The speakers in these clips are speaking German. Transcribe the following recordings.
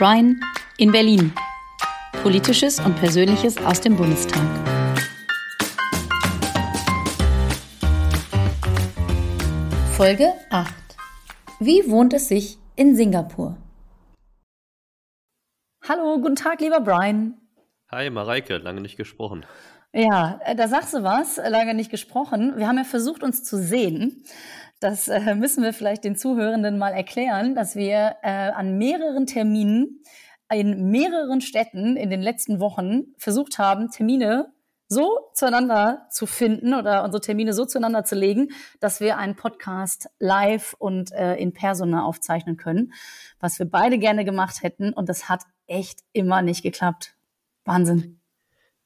Brian in Berlin. Politisches und Persönliches aus dem Bundestag. Folge 8. Wie wohnt es sich in Singapur? Hallo, guten Tag, lieber Brian. Hi, Mareike, lange nicht gesprochen. Ja, äh, da sagst du was, lange nicht gesprochen. Wir haben ja versucht, uns zu sehen. Das äh, müssen wir vielleicht den Zuhörenden mal erklären, dass wir äh, an mehreren Terminen in mehreren Städten in den letzten Wochen versucht haben, Termine so zueinander zu finden oder unsere Termine so zueinander zu legen, dass wir einen Podcast live und äh, in Persona aufzeichnen können, was wir beide gerne gemacht hätten. Und das hat echt immer nicht geklappt. Wahnsinn.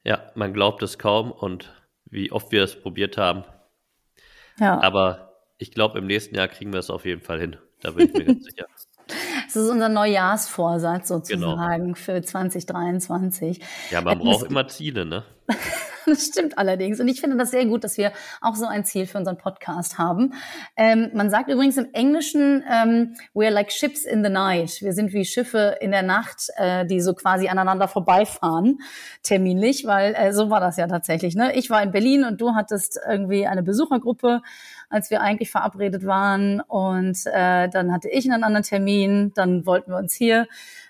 Ja, man glaubt es kaum und wie oft wir es probiert haben. Ja. Aber ich glaube, im nächsten Jahr kriegen wir es auf jeden Fall hin. Da bin ich mir ganz sicher. Das ist unser Neujahrsvorsatz sozusagen genau. für 2023. Ja, man Hätten braucht immer Ziele, ne? das stimmt allerdings. Und ich finde das sehr gut, dass wir auch so ein Ziel für unseren Podcast haben. Ähm, man sagt übrigens im Englischen, ähm, we are like ships in the night. Wir sind wie Schiffe in der Nacht, äh, die so quasi aneinander vorbeifahren, terminlich, weil äh, so war das ja tatsächlich. Ne? Ich war in Berlin und du hattest irgendwie eine Besuchergruppe als wir eigentlich verabredet waren. Und äh, dann hatte ich einen anderen Termin. Dann wollten wir uns hier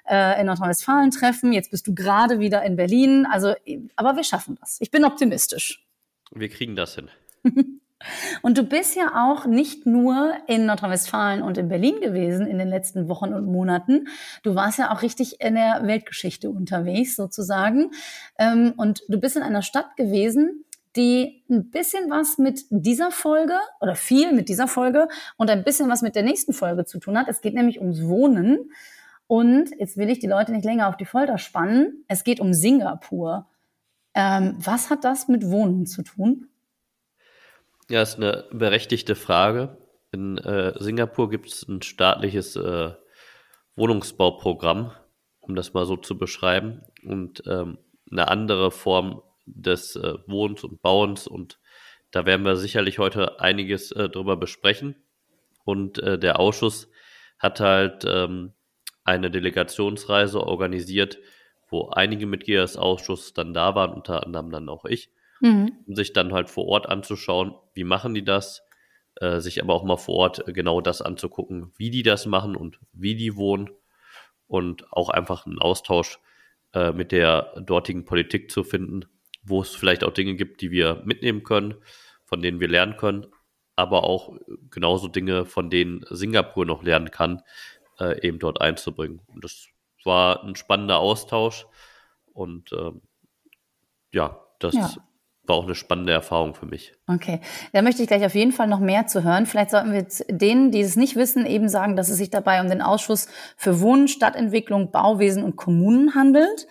äh, in Nordrhein-Westfalen treffen. Jetzt bist du gerade wieder in Berlin. Also, aber wir schaffen das. Ich bin optimistisch. Wir kriegen das hin. Und du bist ja auch nicht nur in Nordrhein-Westfalen und in Berlin gewesen in den letzten Wochen und Monaten. Du warst ja auch richtig in der Weltgeschichte unterwegs sozusagen. Ähm, und du bist in einer Stadt gewesen, die ein bisschen was mit dieser Folge oder viel mit dieser Folge und ein bisschen was mit der nächsten Folge zu tun hat. Es geht nämlich ums Wohnen. Und jetzt will ich die Leute nicht länger auf die Folter spannen. Es geht um Singapur. Ähm, was hat das mit Wohnen zu tun? Ja, ist eine berechtigte Frage. In äh, Singapur gibt es ein staatliches äh, Wohnungsbauprogramm, um das mal so zu beschreiben, und ähm, eine andere Form des äh, Wohnens und Bauens. Und da werden wir sicherlich heute einiges äh, drüber besprechen. Und äh, der Ausschuss hat halt ähm, eine Delegationsreise organisiert, wo einige Mitglieder des Ausschusses dann da waren, unter anderem dann auch ich, mhm. um sich dann halt vor Ort anzuschauen, wie machen die das, äh, sich aber auch mal vor Ort genau das anzugucken, wie die das machen und wie die wohnen und auch einfach einen Austausch äh, mit der dortigen Politik zu finden, wo es vielleicht auch Dinge gibt, die wir mitnehmen können, von denen wir lernen können, aber auch genauso Dinge, von denen Singapur noch lernen kann, äh, eben dort einzubringen. Und das war ein spannender Austausch und ähm, ja, das ja. war auch eine spannende Erfahrung für mich. Okay, da möchte ich gleich auf jeden Fall noch mehr zu hören. Vielleicht sollten wir denen, die es nicht wissen, eben sagen, dass es sich dabei um den Ausschuss für Wohnen, Stadtentwicklung, Bauwesen und Kommunen handelt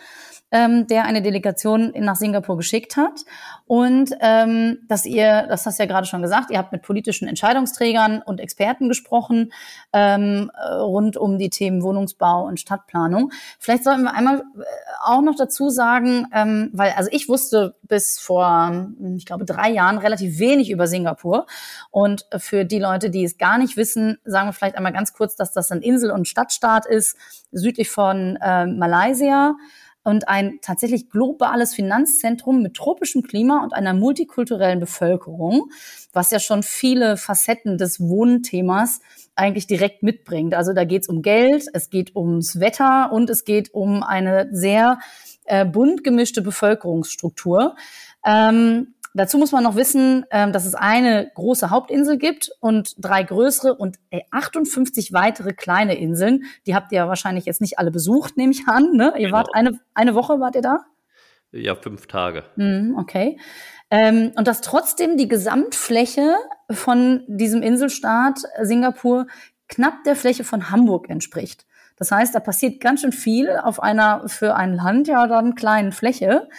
ähm, der eine Delegation nach Singapur geschickt hat. Und ähm, dass ihr, das hast du ja gerade schon gesagt, ihr habt mit politischen Entscheidungsträgern und Experten gesprochen ähm, rund um die Themen Wohnungsbau und Stadtplanung. Vielleicht sollten wir einmal äh, auch noch dazu sagen, ähm, weil also ich wusste bis vor, ich glaube, drei Jahren relativ wenig über Singapur. Und für die Leute, die es gar nicht wissen, sagen wir vielleicht einmal ganz kurz, dass das ein Insel- und Stadtstaat ist, südlich von äh, Malaysia und ein tatsächlich globales Finanzzentrum mit tropischem Klima und einer multikulturellen Bevölkerung, was ja schon viele Facetten des Wohnthemas eigentlich direkt mitbringt. Also da geht es um Geld, es geht ums Wetter und es geht um eine sehr äh, bunt gemischte Bevölkerungsstruktur. Ähm, Dazu muss man noch wissen, ähm, dass es eine große Hauptinsel gibt und drei größere und 58 weitere kleine Inseln. Die habt ihr ja wahrscheinlich jetzt nicht alle besucht, nehme ich an. Ne? Ihr genau. wart eine, eine Woche, wart ihr da? Ja, fünf Tage. Mm, okay. Ähm, und dass trotzdem die Gesamtfläche von diesem Inselstaat Singapur knapp der Fläche von Hamburg entspricht. Das heißt, da passiert ganz schön viel auf einer für ein Land ja dann kleinen Fläche.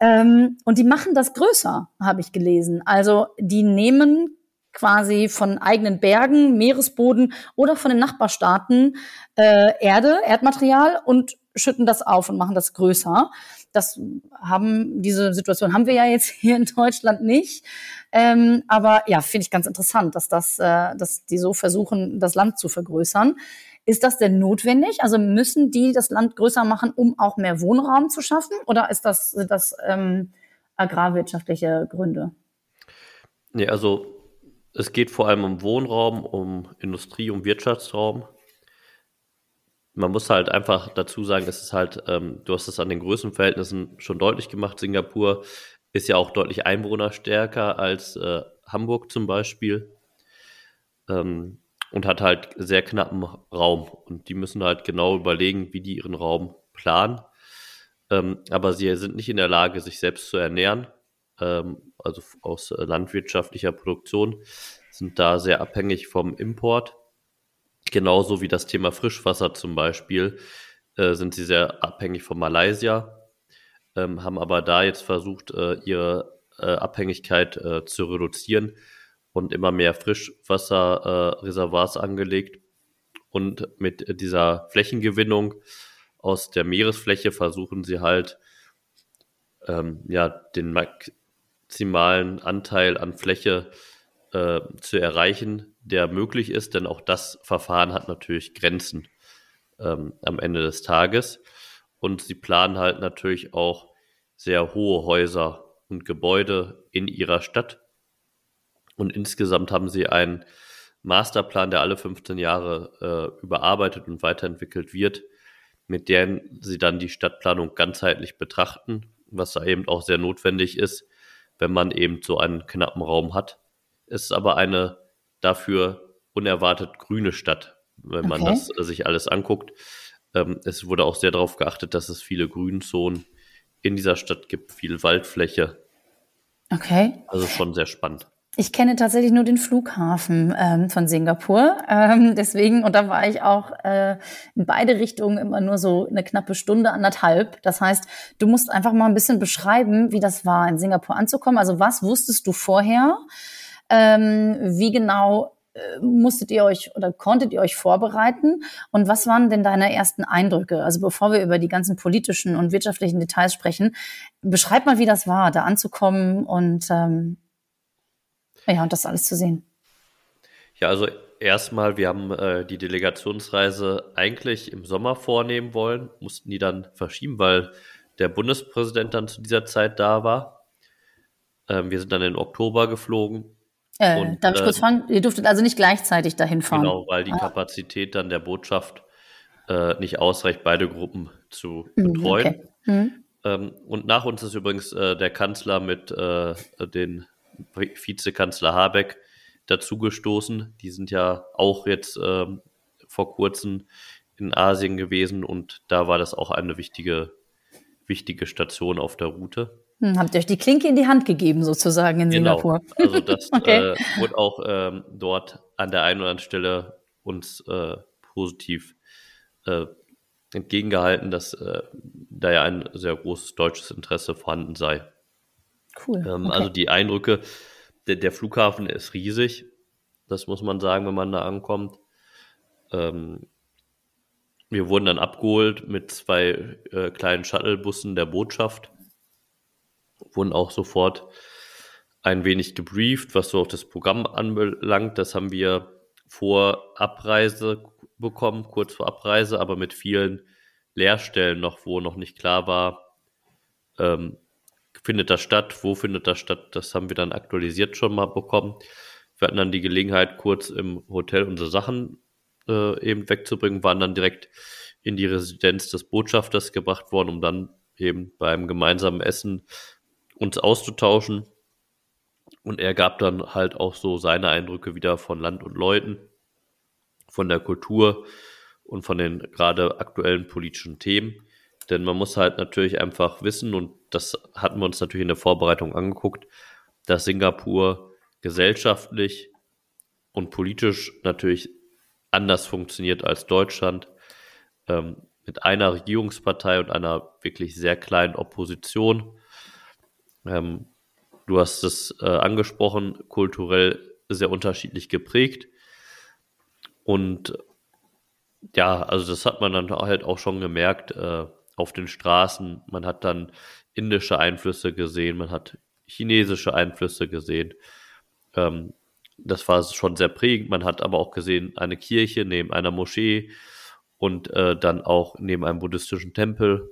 Ähm, und die machen das größer, habe ich gelesen. Also die nehmen quasi von eigenen Bergen, Meeresboden oder von den Nachbarstaaten äh, Erde, Erdmaterial und schütten das auf und machen das größer. Das haben, diese Situation haben wir ja jetzt hier in Deutschland nicht. Ähm, aber ja, finde ich ganz interessant, dass das, äh, dass die so versuchen, das Land zu vergrößern. Ist das denn notwendig? Also müssen die das Land größer machen, um auch mehr Wohnraum zu schaffen? Oder ist das, das ähm, agrarwirtschaftliche Gründe? Nee, also es geht vor allem um Wohnraum, um Industrie, um Wirtschaftsraum. Man muss halt einfach dazu sagen, es ist halt, ähm, du hast es an den Größenverhältnissen schon deutlich gemacht. Singapur ist ja auch deutlich einwohnerstärker als äh, Hamburg zum Beispiel ähm, und hat halt sehr knappen Raum. Und die müssen halt genau überlegen, wie die ihren Raum planen. Ähm, aber sie sind nicht in der Lage, sich selbst zu ernähren ähm, also aus äh, landwirtschaftlicher Produktion, sind da sehr abhängig vom Import. Genauso wie das Thema Frischwasser zum Beispiel, äh, sind sie sehr abhängig von Malaysia, ähm, haben aber da jetzt versucht, äh, ihre äh, Abhängigkeit äh, zu reduzieren und immer mehr Frischwasserreservoirs angelegt. Und mit dieser Flächengewinnung aus der Meeresfläche versuchen sie halt, ähm, ja, den maximalen Anteil an Fläche äh, zu erreichen, der möglich ist, denn auch das Verfahren hat natürlich Grenzen ähm, am Ende des Tages. Und sie planen halt natürlich auch sehr hohe Häuser und Gebäude in ihrer Stadt. Und insgesamt haben sie einen Masterplan, der alle 15 Jahre äh, überarbeitet und weiterentwickelt wird, mit dem sie dann die Stadtplanung ganzheitlich betrachten, was da eben auch sehr notwendig ist, wenn man eben so einen knappen Raum hat. Es ist aber eine dafür unerwartet grüne Stadt, wenn man okay. das sich alles anguckt. Ähm, es wurde auch sehr darauf geachtet, dass es viele Grünzonen in dieser Stadt gibt, viel Waldfläche. Okay. Also schon sehr spannend. Ich kenne tatsächlich nur den Flughafen ähm, von Singapur. Ähm, deswegen, und da war ich auch äh, in beide Richtungen immer nur so eine knappe Stunde, anderthalb. Das heißt, du musst einfach mal ein bisschen beschreiben, wie das war, in Singapur anzukommen. Also was wusstest du vorher? Ähm, wie genau äh, musstet ihr euch oder konntet ihr euch vorbereiten? Und was waren denn deine ersten Eindrücke? Also bevor wir über die ganzen politischen und wirtschaftlichen Details sprechen, beschreib mal, wie das war, da anzukommen und ähm, ja, und das alles zu sehen. Ja, also erstmal, wir haben äh, die Delegationsreise eigentlich im Sommer vornehmen wollen, mussten die dann verschieben, weil der Bundespräsident dann zu dieser Zeit da war. Ähm, wir sind dann in Oktober geflogen. Äh, und, darf ich kurz äh, fragen? Ihr durftet also nicht gleichzeitig dahin fahren? Genau, weil die ah. Kapazität dann der Botschaft äh, nicht ausreicht, beide Gruppen zu mhm, betreuen. Okay. Mhm. Ähm, und nach uns ist übrigens äh, der Kanzler mit äh, den Vizekanzler Habeck dazugestoßen. Die sind ja auch jetzt ähm, vor kurzem in Asien gewesen und da war das auch eine wichtige, wichtige Station auf der Route. Hm, habt ihr euch die Klinke in die Hand gegeben, sozusagen in genau. Singapur? Also das okay. äh, wurde auch ähm, dort an der einen oder anderen Stelle uns äh, positiv äh, entgegengehalten, dass äh, da ja ein sehr großes deutsches Interesse vorhanden sei. Cool. Ähm, okay. Also die Eindrücke, der, der, Flughafen ist riesig, das muss man sagen, wenn man da ankommt. Ähm, wir wurden dann abgeholt mit zwei äh, kleinen Shuttlebussen der Botschaft, wurden auch sofort ein wenig gebrieft, was so auch das Programm anbelangt. Das haben wir vor Abreise bekommen, kurz vor Abreise, aber mit vielen Leerstellen noch, wo noch nicht klar war, ähm, findet das statt, wo findet das statt, das haben wir dann aktualisiert schon mal bekommen. Wir hatten dann die Gelegenheit, kurz im Hotel unsere Sachen äh, eben wegzubringen, waren dann direkt in die Residenz des Botschafters gebracht worden, um dann eben beim gemeinsamen Essen uns auszutauschen. Und er gab dann halt auch so seine Eindrücke wieder von Land und Leuten, von der Kultur und von den gerade aktuellen politischen Themen. Denn man muss halt natürlich einfach wissen, und das hatten wir uns natürlich in der Vorbereitung angeguckt, dass Singapur gesellschaftlich und politisch natürlich anders funktioniert als Deutschland. Ähm, mit einer Regierungspartei und einer wirklich sehr kleinen Opposition. Ähm, du hast es äh, angesprochen, kulturell sehr unterschiedlich geprägt. Und ja, also das hat man dann halt auch schon gemerkt äh, auf den Straßen. Man hat dann indische Einflüsse gesehen, man hat chinesische Einflüsse gesehen. Ähm, das war schon sehr prägend. Man hat aber auch gesehen, eine Kirche neben einer Moschee und äh, dann auch neben einem buddhistischen Tempel.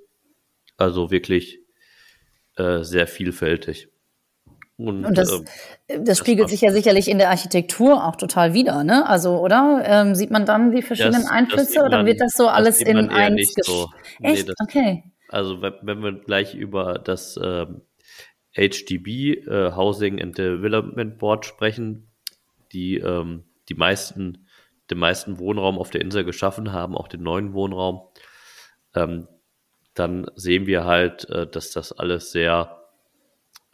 Also wirklich äh, sehr vielfältig. Und, und das, äh, das spiegelt das sich ja sicherlich in der Architektur auch total wieder, ne? Also, oder? Ähm, sieht man dann die verschiedenen das, Einflüsse oder wird das so alles in eins so. Echt? Nee, okay. Also, wenn, wenn, wir gleich über das ähm, HDB, äh, Housing and Development Board sprechen, die ähm, die meisten, den meisten Wohnraum auf der Insel geschaffen haben, auch den neuen Wohnraum, ähm, dann sehen wir halt, äh, dass das alles sehr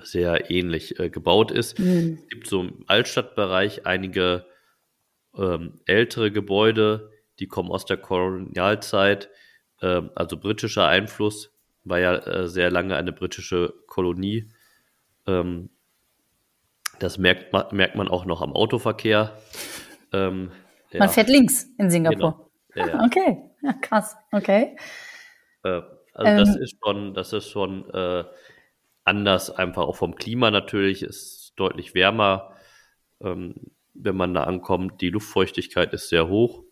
sehr ähnlich äh, gebaut ist. Mhm. Es gibt so im Altstadtbereich einige ähm, ältere Gebäude, die kommen aus der Kolonialzeit, äh, also britischer Einfluss, war ja äh, sehr lange eine britische Kolonie. Ähm, das merkt man, merkt man auch noch am Autoverkehr. Ähm, ja. Man fährt links in Singapur. Genau. Ja, ja. Okay, ja, krass, okay. Äh, also das ähm. ist schon, das ist schon äh, anders, einfach auch vom Klima natürlich, ist deutlich wärmer, ähm, wenn man da ankommt. Die Luftfeuchtigkeit ist sehr hoch.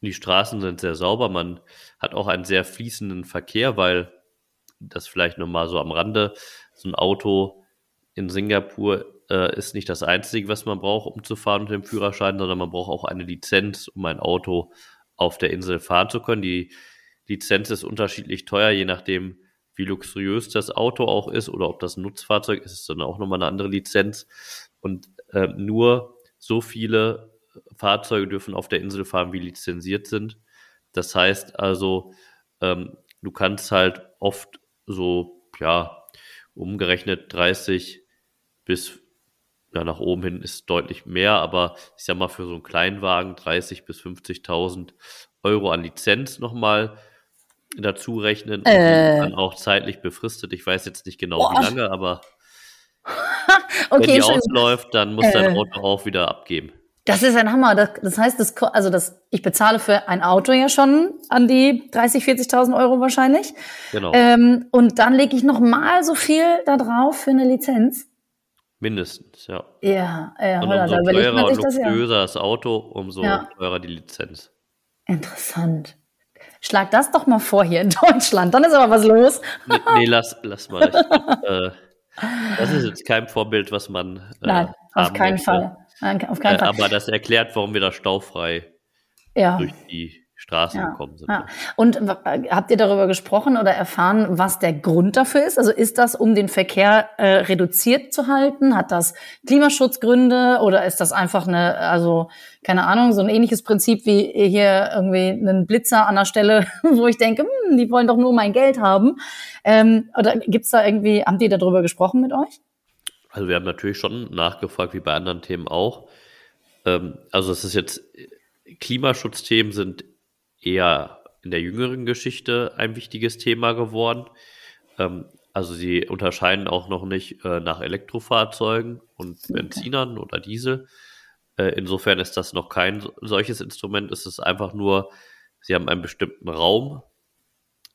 Die Straßen sind sehr sauber. Man hat auch einen sehr fließenden Verkehr, weil das vielleicht nochmal so am Rande, so ein Auto in Singapur äh, ist nicht das Einzige, was man braucht, um zu fahren mit dem Führerschein, sondern man braucht auch eine Lizenz, um ein Auto auf der Insel fahren zu können. Die Lizenz ist unterschiedlich teuer, je nachdem, wie luxuriös das Auto auch ist oder ob das ein Nutzfahrzeug ist, ist dann auch nochmal eine andere Lizenz. Und äh, nur so viele Fahrzeuge dürfen auf der Insel fahren, wie lizenziert sind. Das heißt also, ähm, du kannst halt oft so, ja, umgerechnet 30 bis ja, nach oben hin ist deutlich mehr, aber ich sag mal für so einen Kleinwagen 30 bis 50.000 Euro an Lizenz nochmal dazu rechnen. Äh. Dann auch zeitlich befristet. Ich weiß jetzt nicht genau, Boah. wie lange, aber okay, wenn die ausläuft, dann muss äh. dein Auto auch wieder abgeben. Das ist ein Hammer. Das, das heißt, das, also das, ich bezahle für ein Auto ja schon an die 30, 40.000 Euro wahrscheinlich. Genau. Ähm, und dann lege ich noch mal so viel da drauf für eine Lizenz. Mindestens, ja. Ja, ja. Und umso teurer und luxuriöser das, ja. das Auto, umso ja. teurer die Lizenz. Interessant. Schlag das doch mal vor hier in Deutschland. Dann ist aber was los. nee, nee lass, lass mal. Glaub, äh, das ist jetzt kein Vorbild, was man. Äh, Nein, auf keinen möchte. Fall. Nein, auf keinen äh, Fall. Aber das erklärt, warum wir da staufrei ja. durch die Straßen ja, gekommen sind. Ja. Und habt ihr darüber gesprochen oder erfahren, was der Grund dafür ist? Also ist das, um den Verkehr äh, reduziert zu halten? Hat das Klimaschutzgründe oder ist das einfach eine, also keine Ahnung, so ein ähnliches Prinzip wie hier irgendwie einen Blitzer an der Stelle, wo ich denke, hm, die wollen doch nur mein Geld haben. Ähm, oder gibt's da irgendwie, haben die darüber gesprochen mit euch? Also wir haben natürlich schon nachgefragt, wie bei anderen Themen auch. Ähm, also es ist jetzt Klimaschutzthemen sind eher in der jüngeren Geschichte ein wichtiges Thema geworden. Ähm, also sie unterscheiden auch noch nicht äh, nach Elektrofahrzeugen und Benzinern oder Diesel. Äh, insofern ist das noch kein solches Instrument. Es ist einfach nur, sie haben einen bestimmten Raum,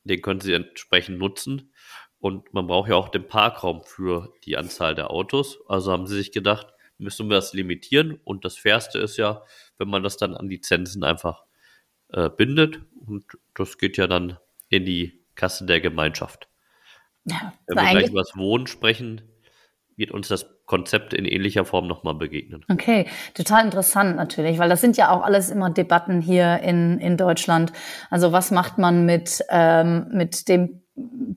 den können sie entsprechend nutzen. Und man braucht ja auch den Parkraum für die Anzahl der Autos. Also haben sie sich gedacht, müssen wir das limitieren. Und das Fairste ist ja, wenn man das dann an Lizenzen einfach äh, bindet. Und das geht ja dann in die Kasse der Gemeinschaft. Ja, Wenn wir gleich über das Wohnen sprechen, wird uns das Konzept in ähnlicher Form nochmal begegnen. Okay, total interessant natürlich, weil das sind ja auch alles immer Debatten hier in, in Deutschland. Also was macht man mit, ähm, mit dem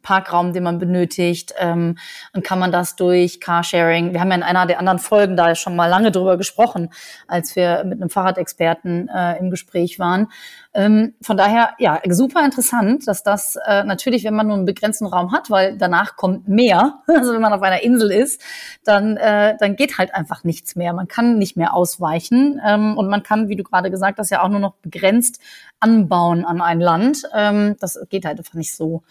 Parkraum, den man benötigt, ähm, und kann man das durch Carsharing. Wir haben ja in einer der anderen Folgen da schon mal lange drüber gesprochen, als wir mit einem Fahrradexperten äh, im Gespräch waren. Ähm, von daher, ja, super interessant, dass das äh, natürlich, wenn man nur einen begrenzten Raum hat, weil danach kommt mehr, also wenn man auf einer Insel ist, dann, äh, dann geht halt einfach nichts mehr. Man kann nicht mehr ausweichen ähm, und man kann, wie du gerade gesagt hast, ja auch nur noch begrenzt anbauen an ein Land. Ähm, das geht halt einfach nicht so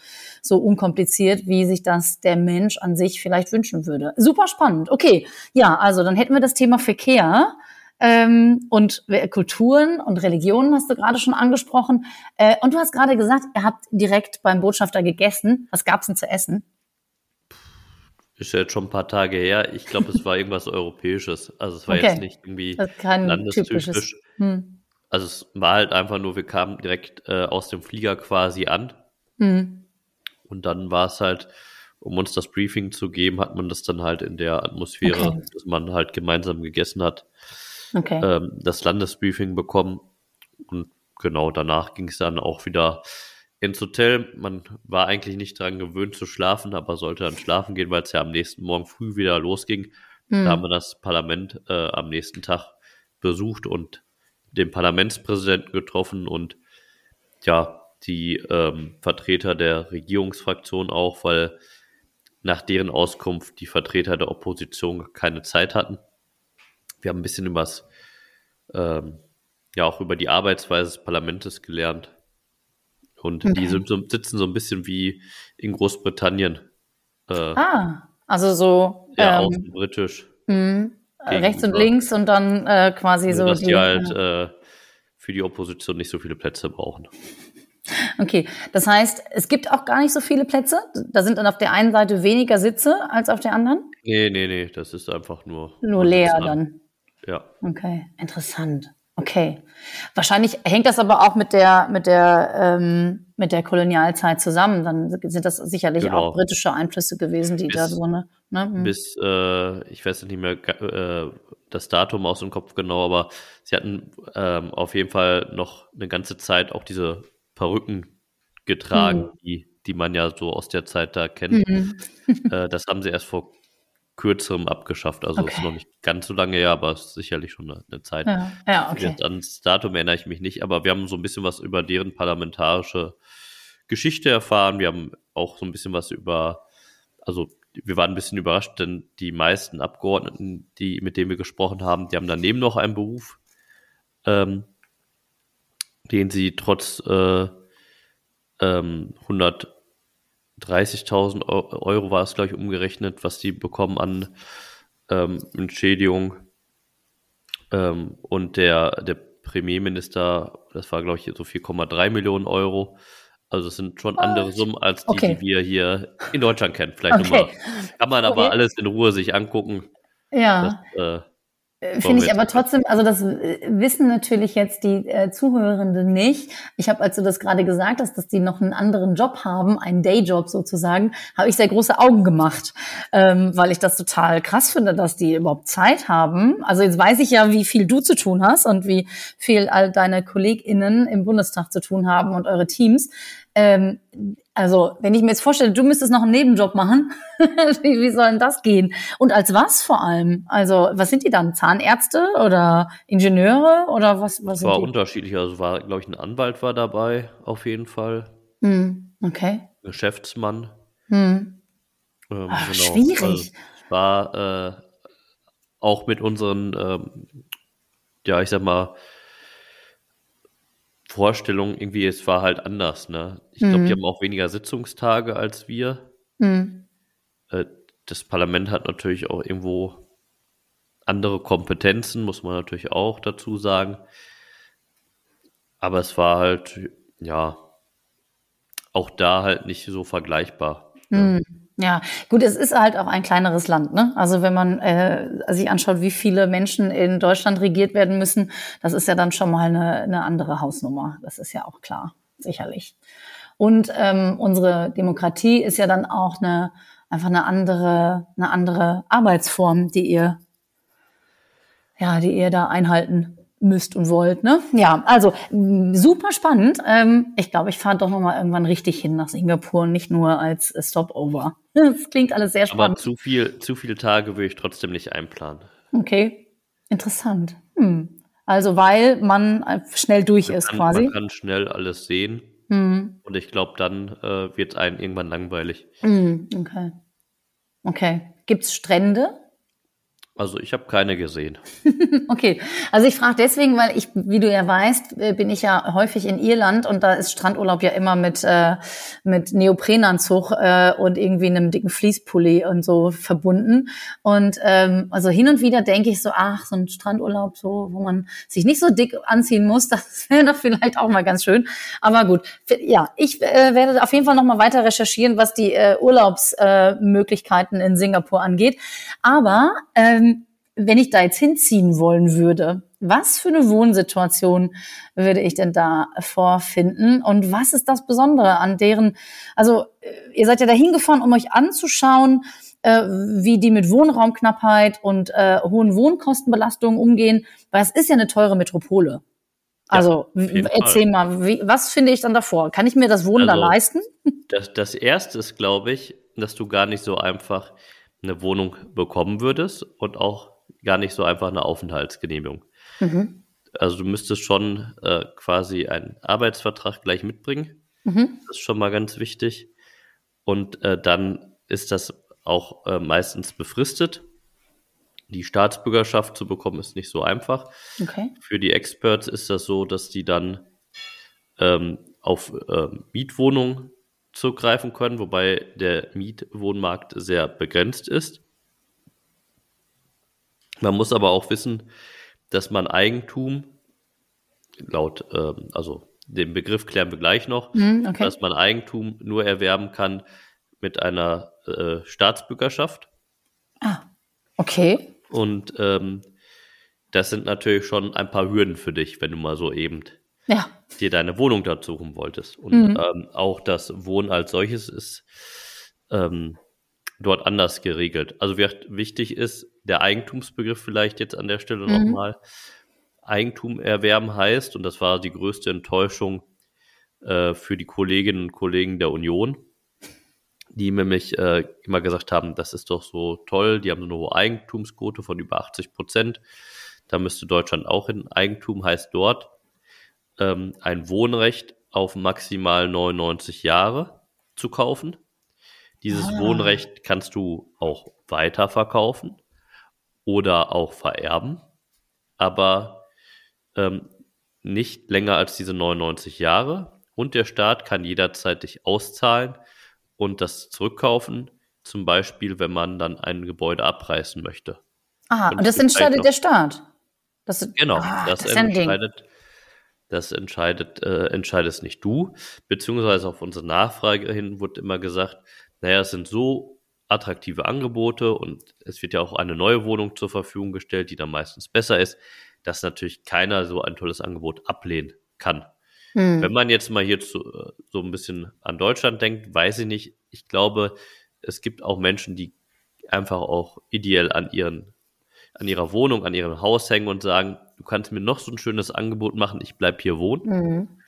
so unkompliziert, wie sich das der Mensch an sich vielleicht wünschen würde. Super spannend. Okay, ja, also dann hätten wir das Thema Verkehr. Ähm, und Kulturen und Religionen hast du gerade schon angesprochen. Äh, und du hast gerade gesagt, ihr habt direkt beim Botschafter gegessen. Was gab's denn zu essen? Ist ja jetzt schon ein paar Tage her. Ich glaube, es war irgendwas Europäisches. Also es war Okay. jetzt nicht irgendwie landestypisch. Hm. Also es war halt einfach nur, wir kamen direkt äh, aus dem Flieger quasi an Hm. und dann war es halt, um uns das Briefing zu geben, hat man das dann halt in der Atmosphäre, Okay. dass man halt gemeinsam gegessen hat, Okay. ähm, das Landesbriefing bekommen und genau danach ging es dann auch wieder ins Hotel. Man war eigentlich nicht dran gewöhnt zu schlafen, aber sollte dann schlafen gehen, weil es ja am nächsten Morgen früh wieder losging. Hm. Da haben wir das Parlament äh, am nächsten Tag besucht und den Parlamentspräsidenten getroffen und ja, die ähm, Vertreter der Regierungsfraktion auch, weil nach deren Auskunft die Vertreter der Opposition keine Zeit hatten. Wir haben ein bisschen übers, ähm, ja, auch über die Arbeitsweise des Parlaments gelernt. Und Okay. die sind so, sitzen so ein bisschen wie in Großbritannien. Äh, ah, also so ja, ähm, außen britisch. hm, rechts und links und dann äh, quasi Nur, so dass die, halt ja. äh, für die Opposition nicht so viele Plätze brauchen. Okay, das heißt, es gibt auch gar nicht so viele Plätze. Da sind dann auf der einen Seite weniger Sitze als auf der anderen. Nee, nee, nee, das ist einfach nur. Nur leer dann. Ja, Okay, interessant. Okay. Wahrscheinlich hängt das aber auch mit der, mit der, ähm, mit der Kolonialzeit zusammen. Dann sind das sicherlich Genau. auch britische Einflüsse gewesen, die Bis- da so ne. ne? hm. bis, äh, ich weiß nicht mehr äh, das Datum aus dem Kopf genau, aber sie hatten ähm, auf jeden Fall noch eine ganze Zeit auch diese Perücken getragen, Mhm. die, die man ja so aus der Zeit da kennt. Mhm. Äh, das haben sie erst vor kürzerem abgeschafft. Also okay. ist noch nicht ganz so lange her, aber ist sicherlich schon eine, eine Zeit. Ja, ja okay. Jetzt ans Datum erinnere ich mich nicht, aber wir haben so ein bisschen was über deren parlamentarische Geschichte erfahren. Wir haben auch so ein bisschen was über, also wir waren ein bisschen überrascht, denn die meisten Abgeordneten, die, mit denen wir gesprochen haben, die haben daneben noch einen Beruf, ähm, den sie trotz äh, ähm, 100 30.000 Euro war es, glaube ich, umgerechnet, was die bekommen an ähm, Entschädigung. Ähm, und der, der Premierminister, das war, glaube ich, so 4,3 Millionen Euro. Also es sind schon andere ah, Summen als die, okay. die wir hier in Deutschland kennen. Vielleicht okay. nochmal. Kann man aber okay. alles in Ruhe sich angucken. Ja. Das, äh, Finde wir ich aber trotzdem, also das äh, wissen natürlich jetzt die äh, Zuhörenden nicht. Ich habe, als du das gerade gesagt hast, dass die noch einen anderen Job haben, einen Dayjob sozusagen, habe ich sehr große Augen gemacht, ähm, weil ich das total krass finde, dass die überhaupt Zeit haben. Also jetzt weiß ich ja, wie viel du zu tun hast und wie viel all deine KollegInnen im Bundestag zu tun haben und eure Teams. Ähm, also, wenn ich mir jetzt vorstelle, du müsstest noch einen Nebenjob machen, wie, wie soll denn das gehen? Und als was vor allem? Also, was sind die dann? Zahnärzte oder Ingenieure oder was, was es war unterschiedlich. Also war, glaube ich, ein Anwalt war dabei, auf jeden Fall. Hm, okay. Geschäftsmann. Hm. Ähm, Ach, schwierig. Also, war äh, auch mit unseren, ähm, ja, ich sag mal, Vorstellungen irgendwie, es war halt anders, ne? Ich glaube, Mhm. die haben auch weniger Sitzungstage als wir. Hm. Äh, das Parlament hat natürlich auch irgendwo andere Kompetenzen, muss man natürlich auch dazu sagen. Aber es war halt, ja, auch da halt nicht so vergleichbar. Hm. Ja, gut, es ist halt auch ein kleineres Land, ne? Also wenn man äh, sich anschaut, wie viele Menschen in Deutschland regiert werden müssen, das ist ja dann schon mal eine, eine andere Hausnummer. Das ist ja auch klar, sicherlich. Und ähm, unsere Demokratie ist ja dann auch eine einfach eine andere, eine andere Arbeitsform, die ihr ja, die ihr da einhalten müsst und wollt, ne? Ja, also mh, super spannend. Ähm, ich glaube, ich fahre doch noch mal irgendwann richtig hin nach Singapur, nicht nur als äh, Stopover. Das klingt alles sehr Aber spannend. zu viel, zu viele Tage will ich trotzdem nicht einplanen. Okay, interessant. Hm. Also weil man schnell durch ist Kann, quasi. Man kann schnell alles sehen Hm. und ich glaube, dann äh, wird einem irgendwann langweilig. Hm. Okay. Okay. Gibt's Strände? Also ich habe keine gesehen. okay, also ich frage deswegen, weil ich, wie du ja weißt, äh, bin ich ja häufig in Irland und da ist Strandurlaub ja immer mit äh, mit Neoprenanzug äh, und irgendwie einem dicken Fließpulli und so verbunden. Und ähm, also hin und wieder denke ich so, ach, so ein Strandurlaub, so wo man sich nicht so dick anziehen muss, das wäre doch vielleicht auch mal ganz schön. Aber gut, ja, ich äh, werde auf jeden Fall noch mal weiter recherchieren, was die äh, Urlaubsmöglichkeiten äh, in Singapur angeht. Aber ähm, wenn ich da jetzt hinziehen wollen würde, was für eine Wohnsituation würde ich denn da vorfinden? Und was ist das Besondere an deren, also äh, ihr seid ja da hingefahren, um euch anzuschauen, äh, wie die mit Wohnraumknappheit und äh, hohen Wohnkostenbelastungen umgehen, weil es ist ja eine teure Metropole. Also ja, erzähl Fall. mal, wie, was finde ich dann davor? Kann ich mir das Wohnen also, da leisten? Das, das erste ist, glaube ich, dass du gar nicht so einfach eine Wohnung bekommen würdest und auch gar nicht so einfach eine Aufenthaltsgenehmigung. Mhm. Also du müsstest schon äh, quasi einen Arbeitsvertrag gleich mitbringen. Mhm. Das ist schon mal ganz wichtig. Und äh, dann ist das auch äh, meistens befristet. Die Staatsbürgerschaft zu bekommen ist nicht so einfach. Okay. Für die Experts ist das so, dass die dann ähm, auf äh, Mietwohnungen zugreifen können, wobei der Mietwohnmarkt sehr begrenzt ist. Man muss aber auch wissen, dass man Eigentum laut, ähm, also den Begriff klären wir gleich noch, mm, okay. dass man Eigentum nur erwerben kann mit einer äh, Staatsbürgerschaft. Ah, okay. Und ähm, das sind natürlich schon ein paar Hürden für dich, wenn du mal so eben ja. dir deine Wohnung dazu suchen wolltest. Und mhm. ähm, auch das Wohnen als solches ist ähm, dort anders geregelt. Also wichtig ist der Eigentumsbegriff vielleicht jetzt an der Stelle mhm. nochmal. Eigentum erwerben heißt, und das war die größte Enttäuschung äh, für die Kolleginnen und Kollegen der Union, die nämlich äh, immer gesagt haben, das ist doch so toll, die haben so eine hohe Eigentumsquote von über 80 Prozent. Da müsste Deutschland auch in Eigentum, heißt dort ähm, ein Wohnrecht auf maximal 99 Jahre zu kaufen. Dieses ah. Wohnrecht kannst du auch weiterverkaufen oder auch vererben, aber ähm, nicht länger als diese 99 Jahre. Und der Staat kann jederzeit dich auszahlen und das zurückkaufen, zum Beispiel, wenn man dann ein Gebäude abreißen möchte. Aha, und, und das entscheidet der Staat. Das, genau, ah, das, das entscheidet, das entscheidet, äh, entscheidest nicht du, beziehungsweise auf unsere Nachfrage hin wurde immer gesagt, naja, es sind so attraktive Angebote und es wird ja auch eine neue Wohnung zur Verfügung gestellt, die dann meistens besser ist, dass natürlich keiner so ein tolles Angebot ablehnen kann. Hm. Wenn man jetzt mal hier zu, so ein bisschen an Deutschland denkt, weiß ich nicht. Ich glaube, es gibt auch Menschen, die einfach auch ideell an ihren, an ihrer Wohnung, an ihrem Haus hängen und sagen, du kannst mir noch so ein schönes Angebot machen, ich bleib hier wohnen. Hm.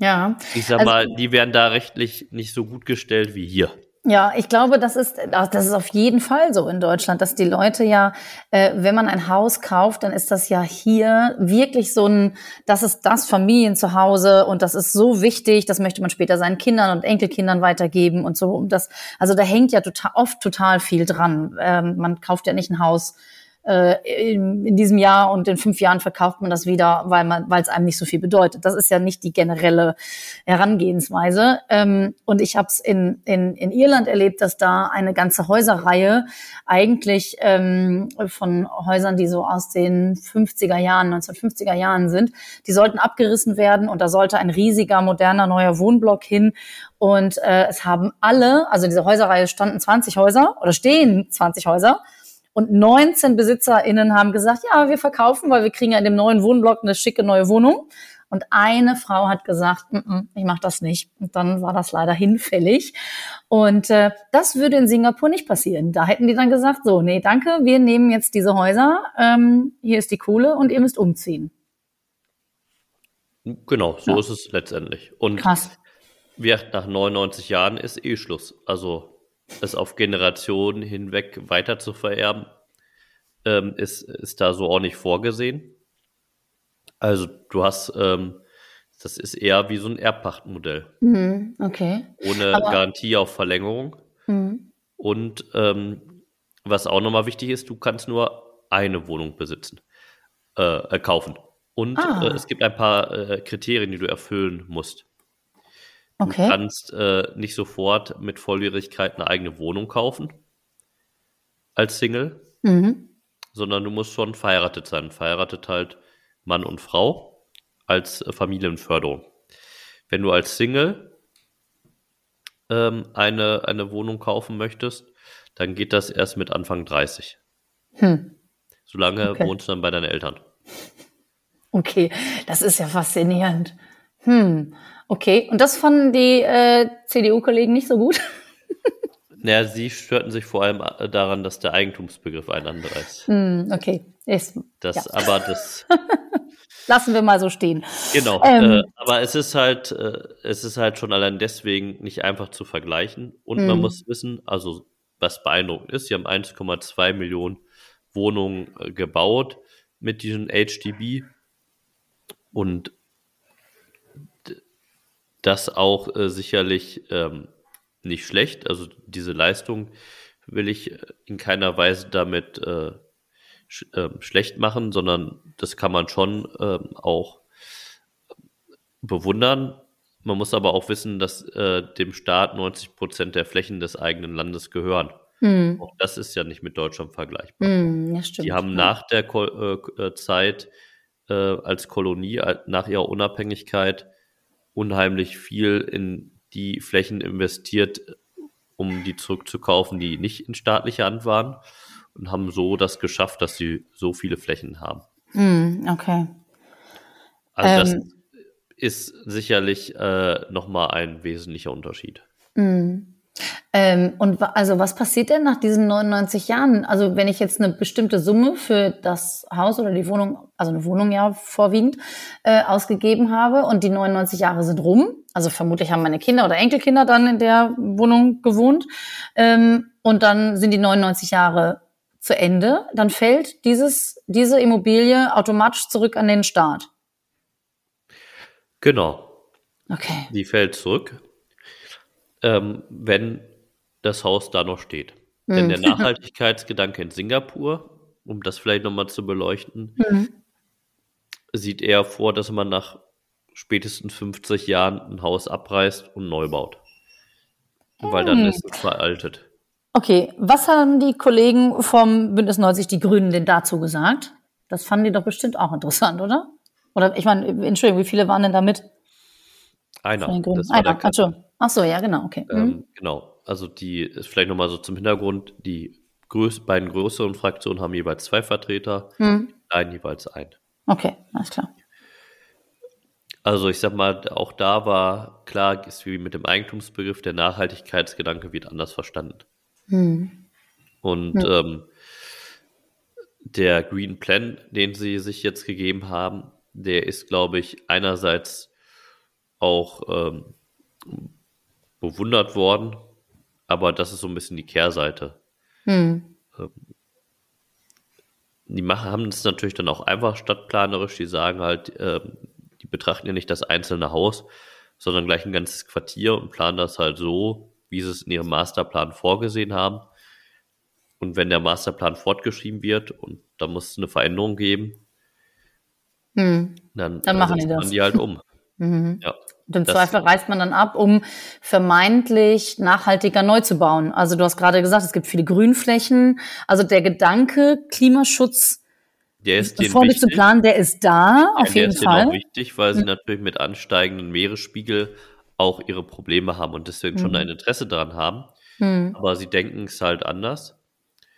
Ja. Ich sag also, mal, die werden da rechtlich nicht so gut gestellt wie hier. Ja, ich glaube, das ist, das ist auf jeden Fall so in Deutschland, dass die Leute ja, äh, wenn man ein Haus kauft, dann ist das ja hier wirklich so ein, das ist das Familienzuhause und das ist so wichtig, das möchte man später seinen Kindern und Enkelkindern weitergeben und so. Und das, also da hängt ja total, oft total viel dran. Ähm, man kauft ja nicht ein Haus, äh, in, diesem Jahr und in fünf Jahren verkauft man das wieder, weil man, weil es einem nicht so viel bedeutet. Das ist ja nicht die generelle Herangehensweise. Ähm, und ich habe es in, in, in Irland erlebt, dass da eine ganze Häuserreihe eigentlich ähm, von Häusern, die so aus den 50er Jahren, 1950er Jahren sind, die sollten abgerissen werden und da sollte ein riesiger, moderner, neuer Wohnblock hin. Und äh, es haben alle, also diese Häuserreihe standen 20 Häuser oder stehen 20 Häuser und 19 BesitzerInnen haben gesagt, ja, wir verkaufen, weil wir kriegen ja in dem neuen Wohnblock eine schicke neue Wohnung. Und eine Frau hat gesagt, mm -mm, ich mache das nicht. Und dann war das leider hinfällig. Und äh, das würde in Singapur nicht passieren. Da hätten die dann gesagt, so, nee, danke, wir nehmen jetzt diese Häuser, ähm, hier ist die Kohle und ihr müsst umziehen. Genau, so ja. ist es letztendlich. Und Krass. nach 99 Jahren ist eh Schluss. Also es auf Generationen hinweg weiter zu vererben, ähm, ist, ist da so auch nicht vorgesehen. Also du hast, ähm, das ist eher wie so ein Erbpachtmodell. Mhm, okay. Ohne Aber, Garantie auf Verlängerung. Mhm. Und ähm, was auch nochmal wichtig ist, du kannst nur eine Wohnung besitzen, äh, äh, kaufen. Und Ah. äh, es gibt ein paar äh, Kriterien, die du erfüllen musst. Du Okay. kannst äh, nicht sofort mit Volljährigkeit eine eigene Wohnung kaufen als Single, Mhm. sondern du musst schon verheiratet sein. Verheiratet halt Mann und Frau als äh, Familienförderung. Wenn du als Single ähm, eine, eine Wohnung kaufen möchtest, dann geht das erst mit Anfang 30. Hm. Solange Okay. wohnst du dann bei deinen Eltern. Okay, das ist ja faszinierend. Hm. Okay, und das fanden die äh, CDU-Kollegen nicht so gut? Naja, sie störten sich vor allem äh, daran, dass der Eigentumsbegriff ein anderer ist. Hm, okay, ist, Das, ja. aber das, lassen wir mal so stehen. genau. Ähm. äh, aber es ist halt, äh, es ist halt schon allein deswegen nicht einfach zu vergleichen. Und man Hm. muss wissen, also was beeindruckend ist, sie haben 1,2 Millionen Wohnungen äh, gebaut mit diesem HDB und das auch äh, sicherlich ähm, nicht schlecht. Also diese Leistung will ich äh, in keiner Weise damit äh, sch ähm, schlecht machen, sondern das kann man schon ähm, auch bewundern. Man muss aber auch wissen, dass äh, dem Staat 90 Prozent der Flächen des eigenen Landes gehören. Hm. Auch das ist ja nicht mit Deutschland vergleichbar. Hm, ja, stimmt. Die haben ja. nach der Ko äh, äh, Zeit äh, als Kolonie, nach ihrer Unabhängigkeit, unheimlich viel in die Flächen investiert, um die zurückzukaufen, die nicht in staatlicher Hand waren und haben so das geschafft, dass sie so viele Flächen haben. Hm, okay. Also das Ähm. ist sicherlich äh, nochmal ein wesentlicher Unterschied. Hm. Ähm, und also was passiert denn nach diesen 99 Jahren? Also wenn ich jetzt eine bestimmte Summe für das Haus oder die Wohnung, also eine Wohnung ja vorwiegend, äh, ausgegeben habe und die 99 Jahre sind rum, also vermutlich haben meine Kinder oder Enkelkinder dann in der Wohnung gewohnt ähm, und dann sind die 99 Jahre zu Ende, dann fällt dieses, diese Immobilie automatisch zurück an den Staat. Genau. Okay. Die fällt zurück, ähm, wenn das Haus da noch steht. Denn der Nachhaltigkeitsgedanke in Singapur, um das vielleicht nochmal zu beleuchten, Mhm. sieht eher vor, dass man nach spätestens 50 Jahren ein Haus abreißt und neu baut. Weil dann Hm. ist es veraltet. Okay, was haben die Kollegen vom Bündnis 90, die Grünen, denn dazu gesagt? Das fanden die doch bestimmt auch interessant, oder? Oder ich meine, Entschuldigung, wie viele waren denn da mit Einer. Das war der Einer. So. Ach so, ja, genau, okay. Mhm. Ähm, genau. Also die ist vielleicht nochmal so zum Hintergrund. Die größ beiden größeren Fraktionen haben jeweils zwei Vertreter, Mhm. die kleinen jeweils einen. Okay, alles klar. Also ich sag mal, auch da war klar, ist wie mit dem Eigentumsbegriff, der Nachhaltigkeitsgedanke wird anders verstanden. Mhm. Und ähm, der Green Plan, den sie sich jetzt gegeben haben, der ist, glaube ich, einerseits auch ähm, bewundert worden, aber das ist so ein bisschen die Kehrseite. Mhm. Die machen, haben es natürlich dann auch einfach stadtplanerisch, die sagen halt, ähm, die betrachten ja nicht das einzelne Haus, sondern gleich ein ganzes Quartier und planen das halt so, wie sie es in ihrem Masterplan vorgesehen haben. Und wenn der Masterplan fortgeschrieben wird und da muss es eine Veränderung geben, Mhm. dann, Dann machen die das. die halt um. Mhm. Ja. Und im Das- Zweifel reißt man dann ab, um vermeintlich nachhaltiger neu zu bauen. Also du hast gerade gesagt, es gibt viele Grünflächen. Also der Gedanke, Klimaschutz Der ist vorne zu planen, der ist da, auf der jeden ist denen auch Fall. wichtig, weil sie natürlich mit ansteigenden Meeresspiegel auch ihre Probleme haben und deswegen schon Mhm. ein Interesse daran haben. Mhm. Aber sie denken es halt anders.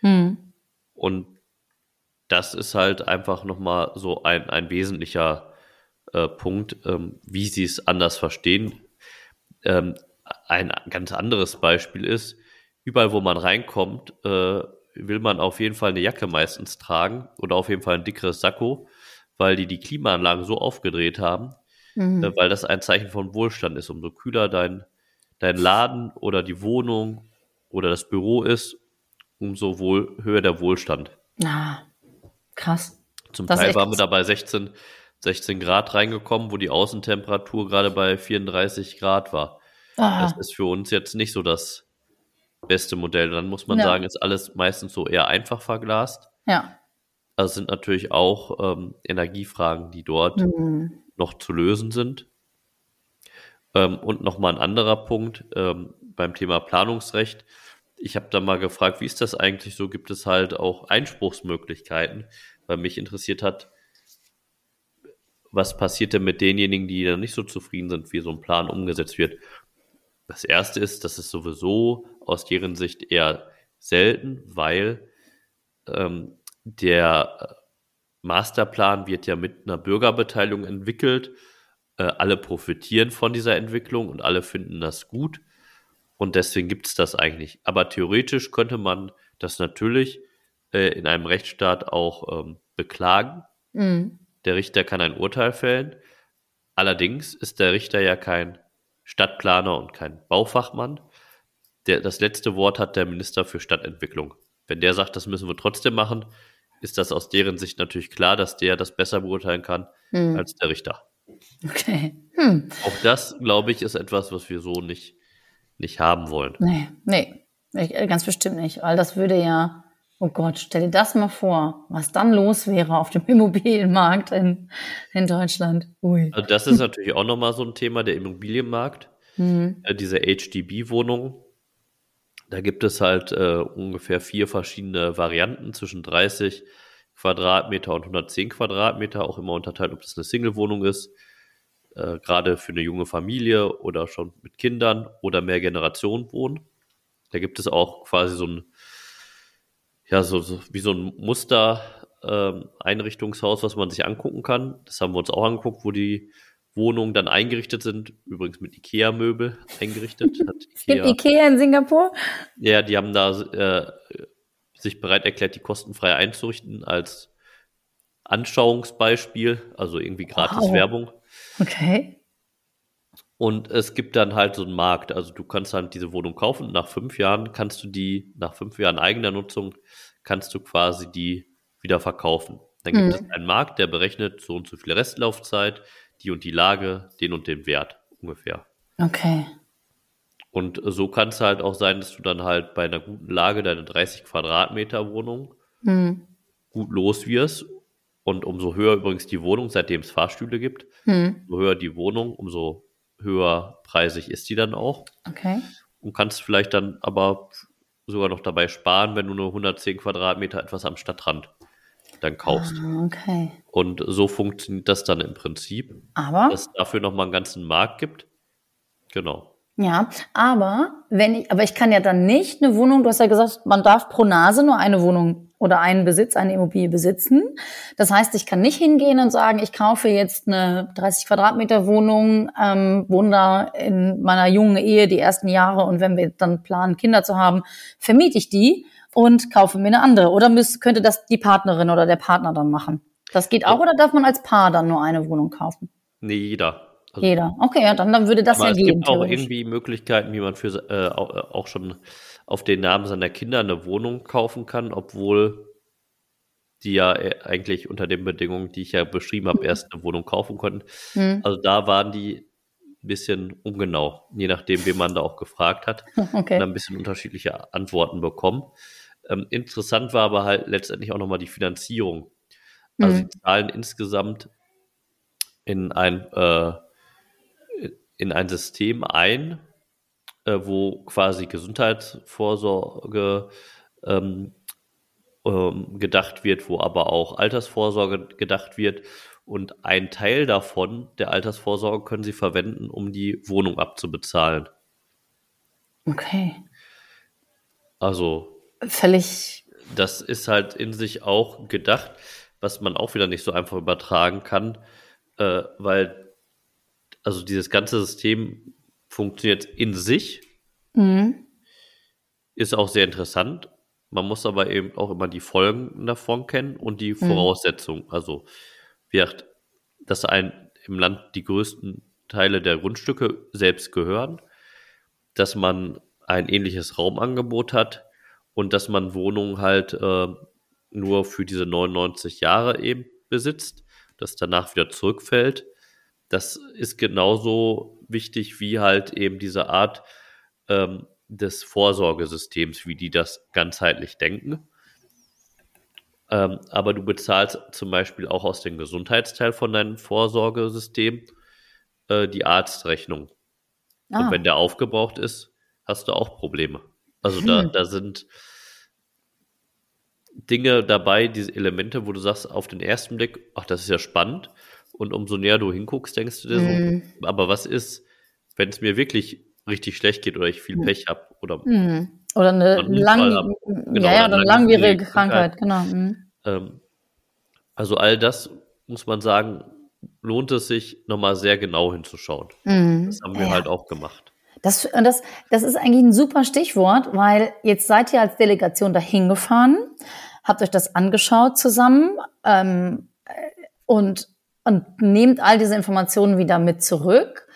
Mhm. Und das ist halt einfach nochmal so ein, ein wesentlicher äh, Punkt, ähm, wie sie es anders verstehen. Ähm, ein ganz anderes Beispiel ist, überall wo man reinkommt, äh, will man auf jeden Fall eine Jacke meistens tragen oder auf jeden Fall ein dickeres Sakko, weil die die Klimaanlagen so aufgedreht haben, Mhm. äh, weil das ein Zeichen von Wohlstand ist. Umso kühler dein, dein Laden oder die Wohnung oder das Büro ist, umso wohl, höher der Wohlstand. Ah, krass. Zum Das Teil waren wir krass. da bei 16, 16 Grad reingekommen, wo die Außentemperatur gerade bei 34 Grad war. Ah, Das ist für uns jetzt nicht so das beste Modell. Dann muss man Ja. sagen, ist alles meistens so eher einfach verglast. Ja. Also es sind natürlich auch ähm, Energiefragen, die dort Mhm. noch zu lösen sind. Ähm, und nochmal ein anderer Punkt ähm, beim Thema Planungsrecht. Ich habe da mal gefragt, wie ist das eigentlich so? Gibt es halt auch Einspruchsmöglichkeiten? Weil mich interessiert hat, was passiert denn mit denjenigen, die dann nicht so zufrieden sind, wie so ein Plan umgesetzt wird? Das erste ist, das ist sowieso aus deren Sicht eher selten, weil ähm, der Masterplan wird ja mit einer Bürgerbeteiligung entwickelt. Äh, alle profitieren von dieser Entwicklung und alle finden das gut. Und deswegen gibt es das eigentlich. Aber theoretisch könnte man das natürlich äh, in einem Rechtsstaat auch ähm, beklagen. Mhm. Der Richter kann ein Urteil fällen. Allerdings ist der Richter ja kein Stadtplaner und kein Baufachmann. Der, das letzte Wort hat der Minister für Stadtentwicklung. Wenn der sagt, das müssen wir trotzdem machen, ist das aus deren Sicht natürlich klar, dass der das besser beurteilen kann Mhm. als der Richter. Okay. Hm. Auch das, glaube ich, ist etwas, was wir so nicht, nicht haben wollen. Nee, nee. Ganz bestimmt nicht. Weil das würde ja, oh Gott, stell dir das mal vor, was dann los wäre auf dem Immobilienmarkt in, in Deutschland. Ui. Also das ist natürlich auch nochmal so ein Thema, der Immobilienmarkt. Mhm. äh, diese HDB-Wohnungen. Da gibt es halt äh, ungefähr vier verschiedene Varianten zwischen 30 Quadratmeter und 110 Quadratmeter, auch immer unterteilt, ob das eine Single-Wohnung ist, äh, gerade für eine junge Familie oder schon mit Kindern oder mehr Generationen wohnen. Da gibt es auch quasi so ein, ja, so, so wie so ein Muster ähm, Einrichtungshaus, was man sich angucken kann. Das haben wir uns auch angeguckt, wo die Wohnungen dann eingerichtet sind, übrigens mit Ikea-Möbel eingerichtet. Es gibt Ikea, Ikea in Singapur. ja, die haben da äh, sich bereit erklärt, die kostenfrei einzurichten als Anschauungsbeispiel, also irgendwie gratis Wow. Werbung. Okay. Und es gibt dann halt so einen Markt. Also du kannst dann diese Wohnung kaufen. Nach fünf Jahren kannst du die, nach fünf Jahren eigener Nutzung, kannst du quasi die wieder verkaufen. Dann gibt Mhm. es einen Markt, der berechnet so und so viel Restlaufzeit, die und die Lage, den und den Wert ungefähr. Okay. Und so kann es halt auch sein, dass du dann halt bei einer guten Lage deine 30 Quadratmeter Wohnung Hm. gut los wirst. Und umso höher übrigens die Wohnung, seitdem es Fahrstühle gibt, Hm. umso höher die Wohnung, umso höher preisig ist die dann auch. Okay. und kannst vielleicht dann aber sogar noch dabei sparen, wenn du nur 110 Quadratmeter etwas am Stadtrand dann kaufst. Ah, Okay. Und so funktioniert das dann im Prinzip, Aber, dass es dafür nochmal einen ganzen Markt gibt. Genau. ja, aber, wenn ich, aber ich kann ja dann nicht eine Wohnung, du hast ja gesagt, man darf pro Nase nur eine Wohnung oder einen Besitz, eine Immobilie besitzen. Das heißt, ich kann nicht hingehen und sagen, ich kaufe jetzt eine 30 Quadratmeter Wohnung, ähm, wohne da in meiner jungen Ehe die ersten Jahre und wenn wir dann planen, Kinder zu haben, vermiete ich die und kaufe mir eine andere. Oder müsste, könnte das die Partnerin oder der Partner dann machen? Das geht auch oder darf man als Paar dann nur eine Wohnung kaufen? Nee, jeder. Also, Jeder. Okay, ja, dann, dann würde das ja es gehen. gibt auch irgendwie Möglichkeiten, wie man für äh, auch, auch schon auf den Namen seiner Kinder eine Wohnung kaufen kann, obwohl die ja äh, eigentlich unter den Bedingungen, die ich ja beschrieben habe, erst eine Wohnung kaufen konnten. Hm. Also da waren die ein bisschen ungenau, je nachdem, wen man da auch gefragt hat. und Okay. ein bisschen unterschiedliche Antworten bekommen. Ähm, interessant war aber halt letztendlich auch nochmal die Finanzierung. Also Mhm. sie zahlen insgesamt in ein, äh, in ein System ein, äh, wo quasi Gesundheitsvorsorge ähm, ähm, gedacht wird, wo aber auch Altersvorsorge gedacht wird. Und ein Teil davon, der Altersvorsorge, können sie verwenden, um die Wohnung abzubezahlen. Okay. Also Völlig. das ist halt in sich auch gedacht, was man auch wieder nicht so einfach übertragen kann, äh, weil also dieses ganze System funktioniert in sich, Mhm. ist auch sehr interessant. Man muss aber eben auch immer die Folgen davon kennen und die Voraussetzungen. Also, wie gesagt, dass ein im Land die größten Teile der Grundstücke selbst gehören, dass man ein ähnliches Raumangebot hat und dass man Wohnungen halt äh, nur für diese 99 Jahre eben besitzt, das danach wieder zurückfällt. Das ist genauso wichtig wie halt eben diese Art, ähm, des Vorsorgesystems, wie die das ganzheitlich denken. Ähm, aber du bezahlst zum Beispiel auch aus dem Gesundheitsteil von deinem Vorsorgesystem äh, die Arztrechnung. Ah. Und wenn der aufgebraucht ist, hast du auch Probleme. Also hm. da, da sind Dinge dabei, diese Elemente, wo du sagst auf den ersten Blick, ach, das ist ja spannend. Und umso näher du hinguckst, denkst du dir hm. so, aber was ist, wenn es mir wirklich richtig schlecht geht oder ich viel hm. Pech habe oder hm. oder eine, lang, genau, ja, ja, eine langwierige Krankheit, Krankheit. genau. Hm. Ähm, also all das muss man sagen, lohnt es sich nochmal sehr genau hinzuschauen. Mhm. Das haben wir ja. halt auch gemacht. Das, das, das ist eigentlich ein super Stichwort, weil jetzt seid ihr als Delegation dahin gefahren, habt euch das angeschaut zusammen ähm, und, und nehmt all diese Informationen wieder mit zurück.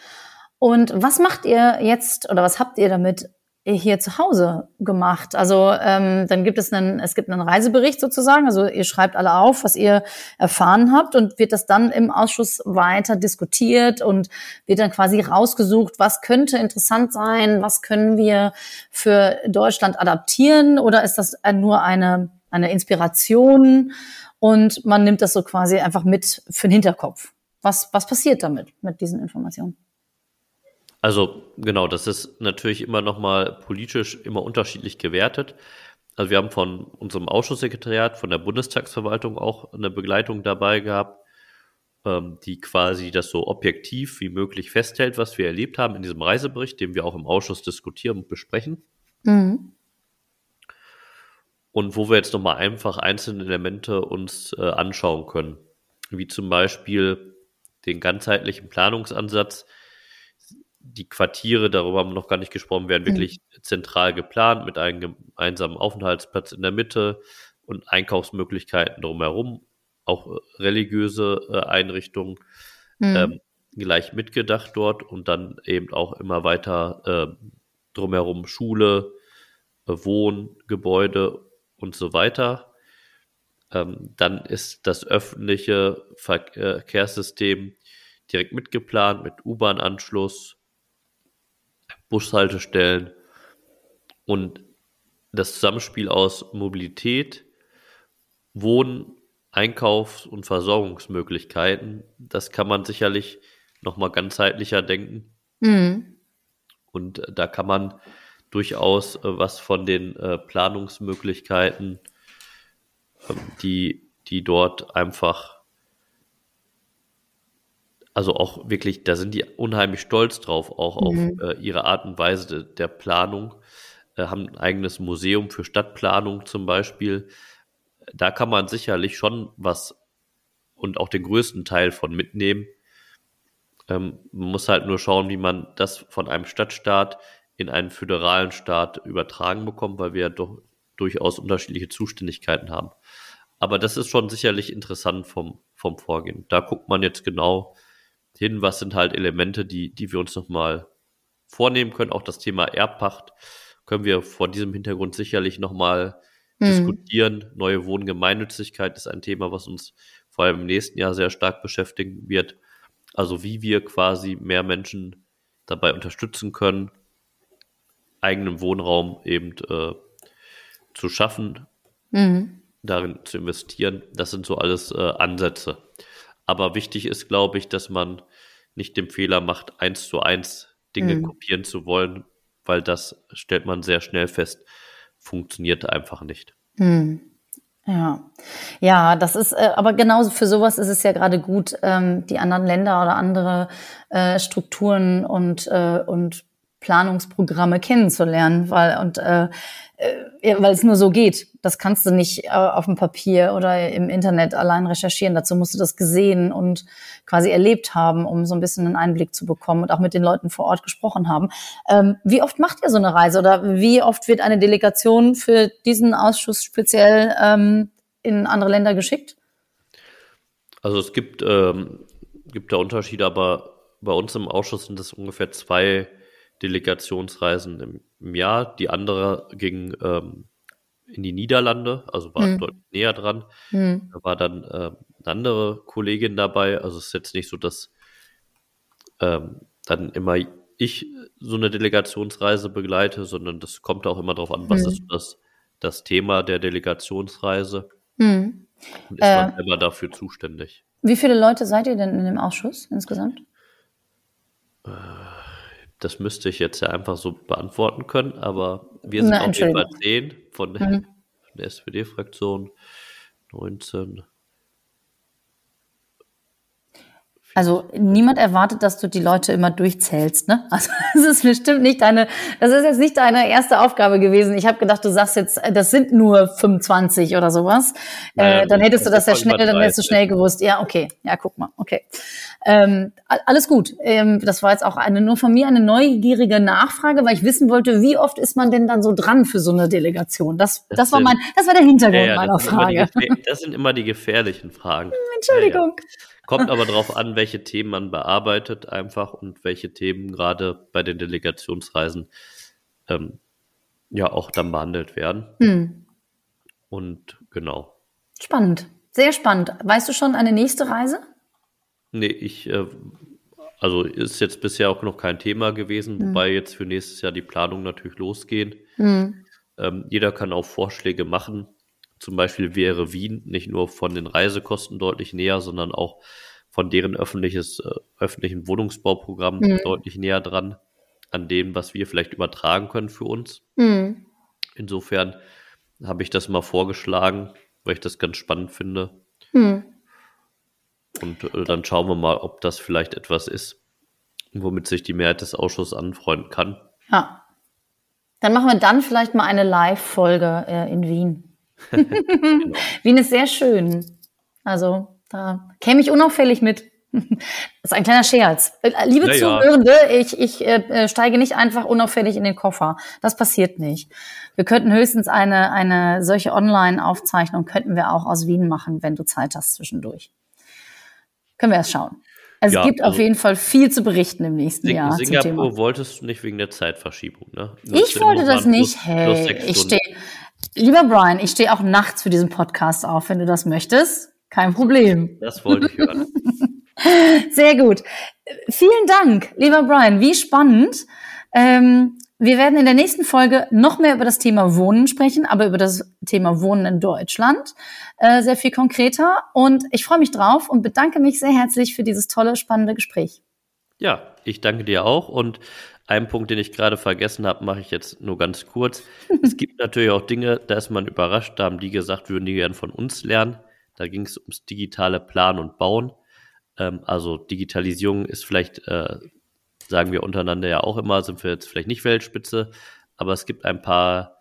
Und was macht ihr jetzt oder was habt ihr damit hier zu Hause gemacht. Also ähm, dann gibt es einen, es gibt einen Reisebericht sozusagen. Also ihr schreibt alle auf, was ihr erfahren habt und wird das dann im Ausschuss weiter diskutiert und wird dann quasi rausgesucht, was könnte interessant sein, was können wir für Deutschland adaptieren oder ist das nur eine eine Inspiration und man nimmt das so quasi einfach mit für den Hinterkopf. Was was passiert damit mit diesen Informationen? Also genau, das ist natürlich immer nochmal politisch immer unterschiedlich gewertet. Also wir haben von unserem Ausschusssekretariat, von der Bundestagsverwaltung auch eine Begleitung dabei gehabt, ähm, die quasi das so objektiv wie möglich festhält, was wir erlebt haben in diesem Reisebericht, den wir auch im Ausschuss diskutieren und besprechen. Mhm. Und wo wir jetzt nochmal einfach einzelne Elemente uns äh, anschauen können, wie zum Beispiel den ganzheitlichen Planungsansatz, die Quartiere, darüber haben wir noch gar nicht gesprochen, werden mhm. wirklich zentral geplant mit einem gemeinsamen Aufenthaltsplatz in der Mitte und Einkaufsmöglichkeiten drumherum, auch äh, religiöse äh, Einrichtungen mhm. ähm, gleich mitgedacht dort und dann eben auch immer weiter äh, drumherum Schule, äh, Wohngebäude und so weiter. Ähm, dann ist das öffentliche Verkehrssystem direkt mitgeplant mit U-Bahn-Anschluss, Bushaltestellen und das Zusammenspiel aus Mobilität, Wohnen, Einkaufs- und Versorgungsmöglichkeiten, das kann man sicherlich nochmal ganzheitlicher denken. Mhm. Und da kann man durchaus äh, was von den äh, Planungsmöglichkeiten, äh, die, die dort einfach also auch wirklich, da sind die unheimlich stolz drauf, auch mhm. auf äh, ihre Art und Weise de, der Planung, haben ein eigenes Museum für Stadtplanung zum Beispiel. Da kann man sicherlich schon was und auch den größten Teil von mitnehmen. Ähm, man muss halt nur schauen, wie man das von einem Stadtstaat in einen föderalen Staat übertragen bekommt, weil wir ja doch durchaus unterschiedliche Zuständigkeiten haben. Aber das ist schon sicherlich interessant vom, vom Vorgehen. Da guckt man jetzt genau, hin, was sind halt Elemente, die, die wir uns nochmal vornehmen können. Auch das Thema Erbpacht können wir vor diesem Hintergrund sicherlich nochmal mhm. diskutieren. Neue Wohngemeinnützigkeit ist ein Thema, was uns vor allem im nächsten Jahr sehr stark beschäftigen wird. Also wie wir quasi mehr Menschen dabei unterstützen können, eigenen Wohnraum eben äh, zu schaffen, mhm. darin zu investieren. Das sind so alles äh, Ansätze. Aber wichtig ist, glaube ich, dass man nicht den Fehler macht, eins zu eins Dinge mhm. kopieren zu wollen, weil das stellt man sehr schnell fest, funktioniert einfach nicht. Mhm. Ja, ja, das ist, äh, aber genauso für sowas ist es ja gerade gut, ähm, die anderen Länder oder andere äh, Strukturen und, äh, und Planungsprogramme kennenzulernen, weil und äh, äh, weil es nur so geht. Das kannst du nicht äh, auf dem Papier oder im Internet allein recherchieren. Dazu musst du das gesehen und quasi erlebt haben, um so ein bisschen einen Einblick zu bekommen und auch mit den Leuten vor Ort gesprochen haben. Ähm, wie oft macht ihr so eine Reise oder wie oft wird eine Delegation für diesen Ausschuss speziell ähm, in andere Länder geschickt? Also es gibt, ähm, gibt da Unterschiede, aber bei uns im Ausschuss sind es ungefähr zwei Delegationsreisen im, im Jahr. Die andere ging ähm, in die Niederlande, also war mhm. deutlich näher dran. Mhm. Da war dann äh, eine andere Kollegin dabei. Also es ist jetzt nicht so, dass ähm, dann immer ich so eine Delegationsreise begleite, sondern das kommt auch immer darauf an, was Hm. ist das, das Thema der Delegationsreise Hm. und ist man Äh. selber dafür zuständig. Wie viele Leute seid ihr denn in dem Ausschuss insgesamt? Das müsste ich jetzt ja einfach so beantworten können, aber wir sind Na, auf jeden Fall Entschuldigung. 10 von der, Mhm. von der SPD-Fraktion, 19. Also niemand erwartet, dass du die Leute immer durchzählst, ne? Also das ist bestimmt nicht deine, das ist jetzt nicht deine erste Aufgabe gewesen. Ich habe gedacht, du sagst jetzt, äh, das sind nur 25 oder sowas. Nein, äh, dann hättest du das ja sind schnell, dann hättest du 30. schnell gewusst. Ja, okay, ja, guck mal, okay. Ähm, alles gut. Ähm, das war jetzt auch eine nur von mir eine neugierige Nachfrage, weil ich wissen wollte, wie oft ist man denn dann so dran für so eine Delegation? Das, das, Das war sind- mein, das war der Hintergrund Ja, ja, meiner das, sind immer die Frage. das sind immer die gefährlichen Fragen. Entschuldigung. Ja. Kommt aber darauf an, welche Themen man bearbeitet einfach und welche Themen gerade bei den Delegationsreisen ähm, ja auch dann behandelt werden. Hm. Und genau. Spannend, sehr spannend. Weißt du schon eine nächste Reise? Nee, ich, äh, also ist jetzt bisher auch noch kein Thema gewesen, wobei jetzt für nächstes Jahr die Planungen natürlich losgehen. Hm. Ähm, jeder kann auch Vorschläge machen. Zum Beispiel wäre Wien nicht nur von den Reisekosten deutlich näher, sondern auch von deren öffentliches, äh, öffentlichen Wohnungsbauprogramm Mhm. deutlich näher dran an dem, was wir vielleicht übertragen können für uns. Hm. Insofern habe ich das mal vorgeschlagen, weil ich das ganz spannend finde. Hm. Und äh, dann schauen wir mal, ob das vielleicht etwas ist, womit sich die Mehrheit des Ausschusses anfreunden kann. Ja. Dann machen wir dann vielleicht mal eine Live-Folge äh, in Wien. Wien ist sehr schön. Also da käme ich unauffällig mit. Das ist ein kleiner Scherz. Äh, Liebe Ja, ja. Zuhörende, ich, ich äh, äh, steige nicht einfach unauffällig in den Koffer. Das passiert nicht. Wir könnten höchstens eine, eine solche Online-Aufzeichnung könnten wir auch aus Wien machen, wenn du Zeit hast zwischendurch. Können wir erst schauen. Also Ja, es gibt auf also- jeden Fall viel zu berichten im nächsten Sing Jahr zum Thema. Singapur wolltest du nicht wegen der Zeitverschiebung, ne? Ich wollte das nicht. plus- Hey, plus ich stehe. Lieber Brian, ich stehe auch nachts für diesen Podcast auf, wenn du das möchtest. Kein Problem. Das wollte ich hören. Sehr gut. Vielen Dank, lieber Brian. Wie spannend. Ähm, wir werden in der nächsten Folge noch mehr über das Thema Wohnen sprechen, aber über das Thema Wohnen in Deutschland äh, sehr viel konkreter. Und ich freue mich drauf und bedanke mich sehr herzlich für dieses tolle, spannende Gespräch. Ja, ich danke dir auch. Und einen Punkt, den ich gerade vergessen habe, mache ich jetzt nur ganz kurz. es gibt natürlich auch Dinge, da ist man überrascht, da haben die gesagt, würden die gern von uns lernen. Da ging es ums digitale Planen und Bauen. Ähm, also Digitalisierung ist vielleicht, äh, sagen wir untereinander ja auch immer, sind wir jetzt vielleicht nicht Weltspitze, aber es gibt ein paar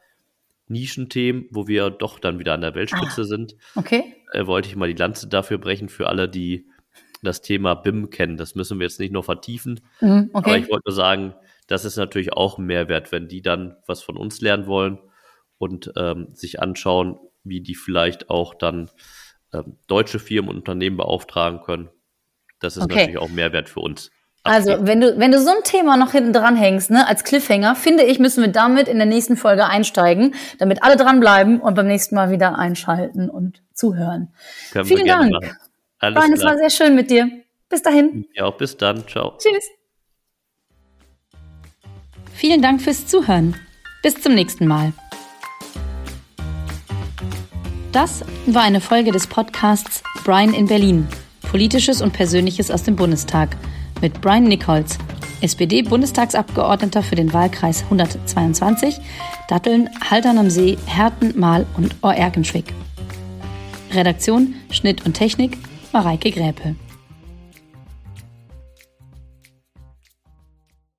Nischenthemen, wo wir doch dann wieder an der Weltspitze sind. Okay? Äh, wollte ich mal die Lanze dafür brechen für alle, die das Thema BIM kennen. Das müssen wir jetzt nicht noch vertiefen. Mhm, Aber okay. ich wollte nur sagen, das ist natürlich auch ein Mehrwert, wenn die dann was von uns lernen wollen und ähm, sich anschauen, wie die vielleicht auch dann ähm, deutsche Firmen und Unternehmen beauftragen können. Das ist Okay. natürlich auch Mehrwert für uns. Also, wenn du, wenn du so ein Thema noch hinten dran hängst, ne, als Cliffhanger, finde ich, müssen wir damit in der nächsten Folge einsteigen, damit alle dranbleiben und beim nächsten Mal wieder einschalten und zuhören. Können Vielen Dank. machen. Alles Brian, es war sehr schön mit dir. Bis dahin. Ja, auch bis dann. Ciao. Tschüss. Vielen Dank fürs Zuhören. Bis zum nächsten Mal. Das war eine Folge des Podcasts Brian in Berlin. Politisches und Persönliches aus dem Bundestag mit Brian Nichols, SPD-Bundestagsabgeordneter für den Wahlkreis 122, Datteln, Haltern am See, Herten, Mahl und Oerkenschwick. Redaktion, Schnitt und Technik Mareike Gräpe.